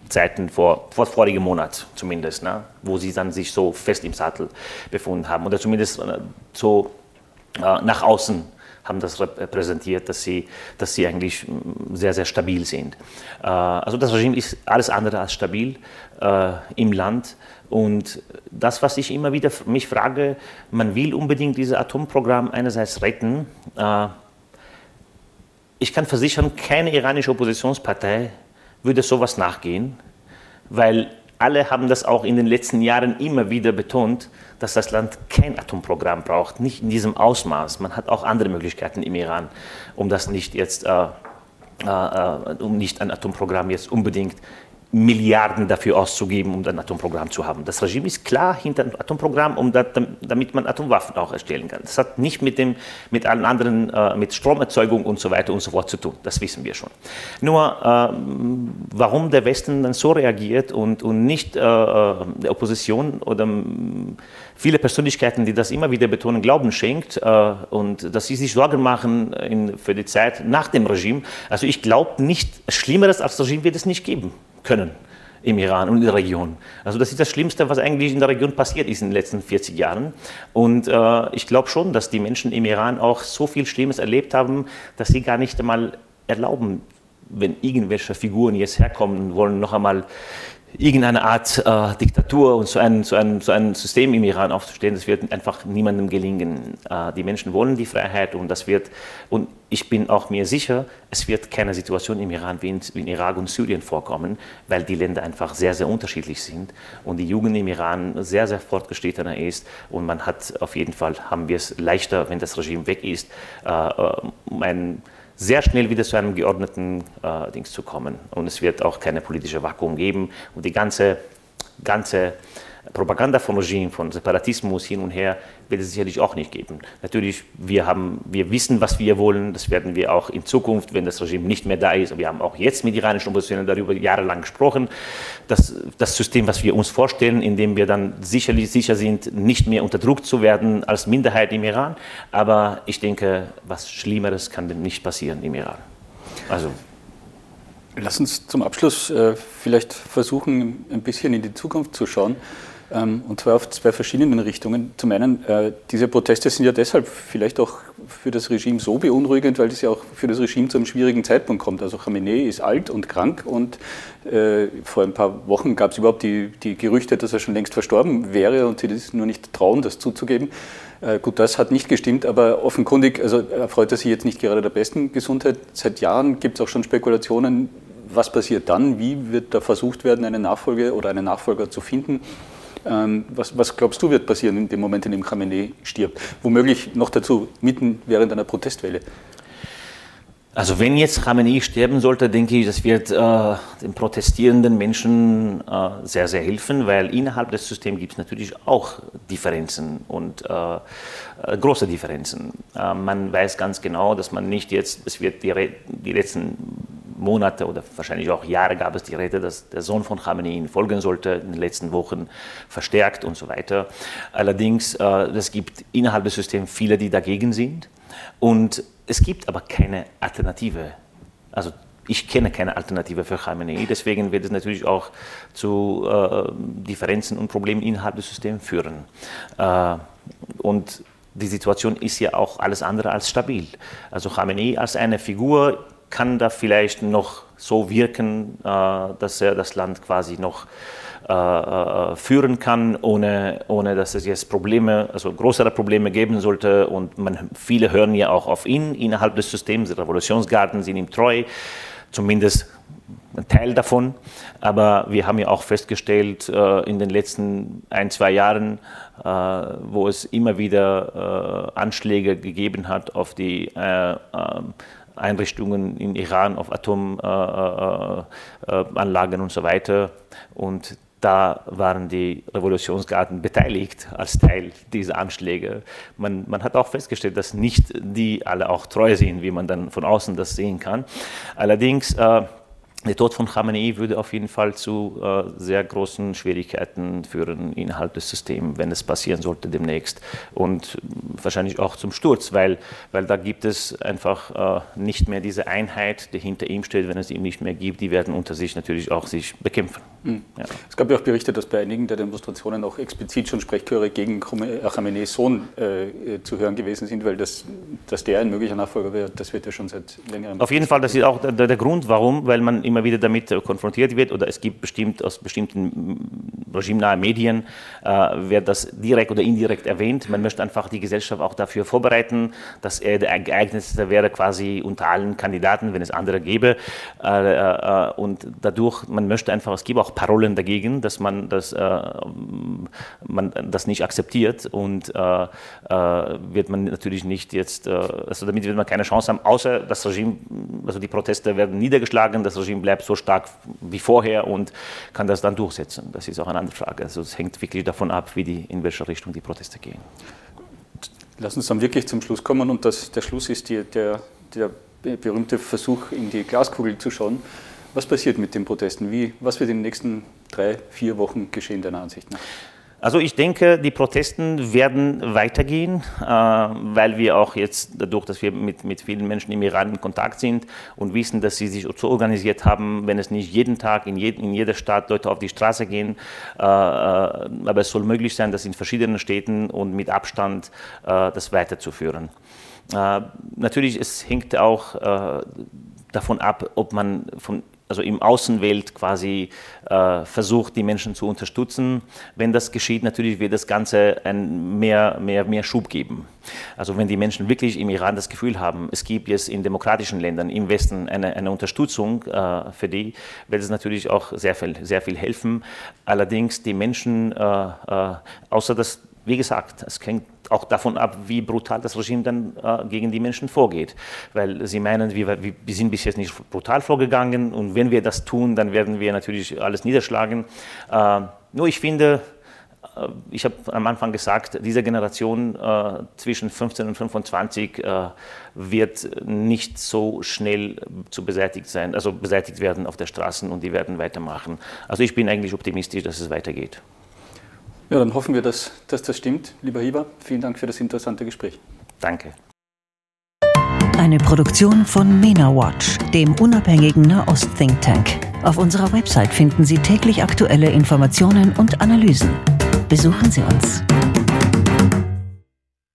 Zeiten vor, vor vorigem Monat zumindest, ne? wo sie dann sich so fest im Sattel befunden haben. Oder zumindest äh, so äh, nach außen haben das repräsentiert, dass sie, dass sie eigentlich mm, sehr, sehr stabil sind. Äh, also das Regime ist alles andere als stabil äh, im Land. Und das, was ich immer wieder mich frage, man will unbedingt dieses Atomprogramm einerseits retten, äh, ich kann versichern, keine iranische Oppositionspartei würde sowas nachgehen, weil alle haben das auch in den letzten Jahren immer wieder betont, dass das Land kein Atomprogramm braucht, nicht in diesem Ausmaß. Man hat auch andere Möglichkeiten im Iran, um das nicht jetzt, äh, äh, äh um nicht ein Atomprogramm jetzt unbedingt Milliarden dafür auszugeben, um ein Atomprogramm zu haben. Das Regime ist klar hinter dem Atomprogramm, um das, damit man Atomwaffen auch erstellen kann. Das hat nicht mit, dem, mit allen anderen, äh, mit Stromerzeugung und so weiter und so fort zu tun. Das wissen wir schon. Nur, äh, warum der Westen dann so reagiert und, und nicht äh, der Opposition oder viele Persönlichkeiten, die das immer wieder betonen, Glauben schenkt äh, und dass sie sich Sorgen machen in, für die Zeit nach dem Regime. Also ich glaube nicht, Schlimmeres als das Regime wird es nicht geben können im Iran und in der Region. Also das ist das Schlimmste, was eigentlich in der Region passiert ist in den letzten 40 Jahren. Und äh, ich glaube schon, dass die Menschen im Iran auch so viel Schlimmes erlebt haben, dass sie gar nicht einmal erlauben, wenn irgendwelche Figuren jetzt herkommen und wollen noch einmal irgendeine Art äh, Diktatur und so ein, so, ein, so ein System im Iran aufzustellen, das wird einfach niemandem gelingen. Äh, die Menschen wollen die Freiheit und das wird, und ich bin auch mir sicher, es wird keine Situation im Iran wie in, wie in Irak und Syrien vorkommen, weil die Länder einfach sehr, sehr unterschiedlich sind und die Jugend im Iran sehr, sehr fortgeschrittener ist und man hat auf jeden Fall, haben wir es leichter, wenn das Regime weg ist, äh, äh ein sehr schnell wieder zu einem geordneten äh, Dings zu kommen. Und es wird auch keine politische Vakuum geben. Und die ganze, ganze Propaganda von Regime, von Separatismus hin und her, wird es sicherlich auch nicht geben. Natürlich, wir, haben, wir wissen, was wir wollen. Das werden wir auch in Zukunft, wenn das Regime nicht mehr da ist. Wir haben auch jetzt mit iranischen Oppositionen darüber jahrelang gesprochen. dass das System, was wir uns vorstellen, in dem wir dann sicherlich sicher sind, nicht mehr unter Druck zu werden als Minderheit im Iran. Aber ich denke, was Schlimmeres kann nicht passieren im Iran. Also Lass uns zum Abschluss äh, vielleicht versuchen, ein bisschen in die Zukunft zu schauen. Ähm, und zwar auf zwei verschiedenen Richtungen. Zum einen, äh, diese Proteste sind ja deshalb vielleicht auch für das Regime so beunruhigend, weil das ja auch für das Regime zu einem schwierigen Zeitpunkt kommt. Also Khamenei ist alt und krank und äh, vor ein paar Wochen gab es überhaupt die, die Gerüchte, dass er schon längst verstorben wäre und sie das nur nicht trauen, das zuzugeben. Äh, gut, das hat nicht gestimmt, aber offenkundig, also erfreut er sich jetzt nicht gerade der besten Gesundheit. Seit Jahren gibt es auch schon Spekulationen, was passiert dann, wie wird da versucht werden, eine Nachfolge oder einen Nachfolger zu finden. Ähm, was, was, glaubst du, wird passieren in dem Moment, in dem Khamenei stirbt? Womöglich noch dazu, mitten während einer Protestwelle. Also wenn jetzt Khamenei sterben sollte, denke ich, das wird äh, den protestierenden Menschen äh, sehr, sehr helfen, weil innerhalb des Systems gibt es natürlich auch Differenzen und äh, äh große Differenzen. Äh, man weiß ganz genau, dass man nicht jetzt, es wird die, die letzten Monate oder wahrscheinlich auch Jahre gab es die Rede, dass der Sohn von Khamenei folgen sollte, in den letzten Wochen verstärkt und so weiter. Allerdings, äh, es gibt innerhalb des Systems viele, die dagegen sind und es gibt aber keine Alternative. Also ich kenne keine Alternative für Khamenei, deswegen wird es natürlich auch zu äh, Differenzen und Problemen innerhalb des Systems führen. Äh, und die Situation ist ja auch alles andere als stabil. Also Khamenei als eine Figur kann da vielleicht noch so wirken, äh, dass er das Land quasi noch äh, äh, führen kann, ohne, ohne dass es jetzt Probleme, also größere Probleme geben sollte. Und man, viele hören ja auch auf ihn innerhalb des Systems. Die Revolutionsgarden sind ihm treu, zumindest ein Teil davon. Aber wir haben ja auch festgestellt in den letzten ein, zwei Jahren, wo es immer wieder Anschläge gegeben hat auf die Einrichtungen in Iran auf Atomanlagen und so weiter. Und da waren die Revolutionsgarden beteiligt als Teil dieser Anschläge. Man, man, hat auch festgestellt, dass nicht die alle auch treu sind, wie man dann von außen das sehen kann. Allerdings äh, der Tod von Khamenei würde auf jeden Fall zu äh, sehr großen Schwierigkeiten führen innerhalb des Systems, wenn es passieren sollte demnächst. Und wahrscheinlich auch zum Sturz, weil, weil da gibt es einfach äh, nicht mehr diese Einheit, die hinter ihm steht. Wenn es ihm nicht mehr gibt, die werden unter sich natürlich auch sich bekämpfen. Mhm. Ja. Es gab ja auch Berichte, dass bei einigen der Demonstrationen auch explizit schon Sprechchöre gegen Khameneis Sohn äh, zu hören gewesen sind, weil das, dass der ein möglicher Nachfolger wäre, das wird ja schon seit längerem. Auf jeden Fall, das ist auch der, der Grund, warum, weil man im immer wieder damit konfrontiert wird oder es gibt bestimmt aus bestimmten regimenahen Medien, äh, wird das direkt oder indirekt erwähnt. Man möchte einfach die Gesellschaft auch dafür vorbereiten, dass er der geeignetste wäre quasi unter allen Kandidaten, wenn es andere gäbe. Äh, äh, und dadurch, man möchte einfach, es gibt auch Parolen dagegen, dass man das, äh, man das nicht akzeptiert und äh, äh, wird man natürlich nicht jetzt, also damit wird man keine Chance haben, außer das Regime, also die Proteste werden niedergeschlagen, das Regime bleibt so stark wie vorher und kann das dann durchsetzen. Das ist auch eine andere Frage. Also es hängt wirklich davon ab, wie die, in welche Richtung die Proteste gehen. Lass uns dann wirklich zum Schluss kommen und das, der Schluss ist die, der, der berühmte Versuch, in die Glaskugel zu schauen. Was passiert mit den Protesten? Wie, was wird in den nächsten drei, vier Wochen geschehen, deiner Ansicht nach? Also ich denke, die Protesten werden weitergehen, äh, weil wir auch jetzt dadurch, dass wir mit, mit vielen Menschen im Iran in Kontakt sind und wissen, dass sie sich so organisiert haben, wenn es nicht jeden Tag in, je, in jeder Stadt Leute auf die Straße gehen, äh, äh, aber es soll möglich sein, das in verschiedenen Städten und mit Abstand das weiterzuführen. natürlich, es hängt auch davon ab, ob man von also im Außenwelt quasi äh, versucht, die Menschen zu unterstützen. Wenn das geschieht, natürlich wird das Ganze ein mehr, mehr, mehr Schub geben. Also wenn die Menschen wirklich im Iran das Gefühl haben, es gibt jetzt in demokratischen Ländern im Westen eine, eine Unterstützung äh, für die, wird es natürlich auch sehr viel, sehr viel helfen. Allerdings die Menschen, äh, äh außer dass wie gesagt, es hängt auch davon ab, wie brutal das Regime dann äh, gegen die Menschen vorgeht. Weil sie meinen, wir, wir, sind bis jetzt nicht brutal vorgegangen und wenn wir das tun, dann werden wir natürlich alles niederschlagen. Äh, nur ich finde, äh, ich habe am Anfang gesagt, diese Generation äh, zwischen 15 und 25 äh, wird nicht so schnell zu beseitigt sein, also beseitigt werden auf der Straße und die werden weitermachen. Also ich bin eigentlich optimistisch, dass es weitergeht. Ja, dann hoffen wir, dass, dass das stimmt. Lieber Hieber, vielen Dank für das interessante Gespräch. Danke. Eine Produktion von MENA Watch, dem unabhängigen Nahost-Think Tank. Auf unserer Website finden Sie täglich aktuelle Informationen und Analysen. Besuchen Sie uns.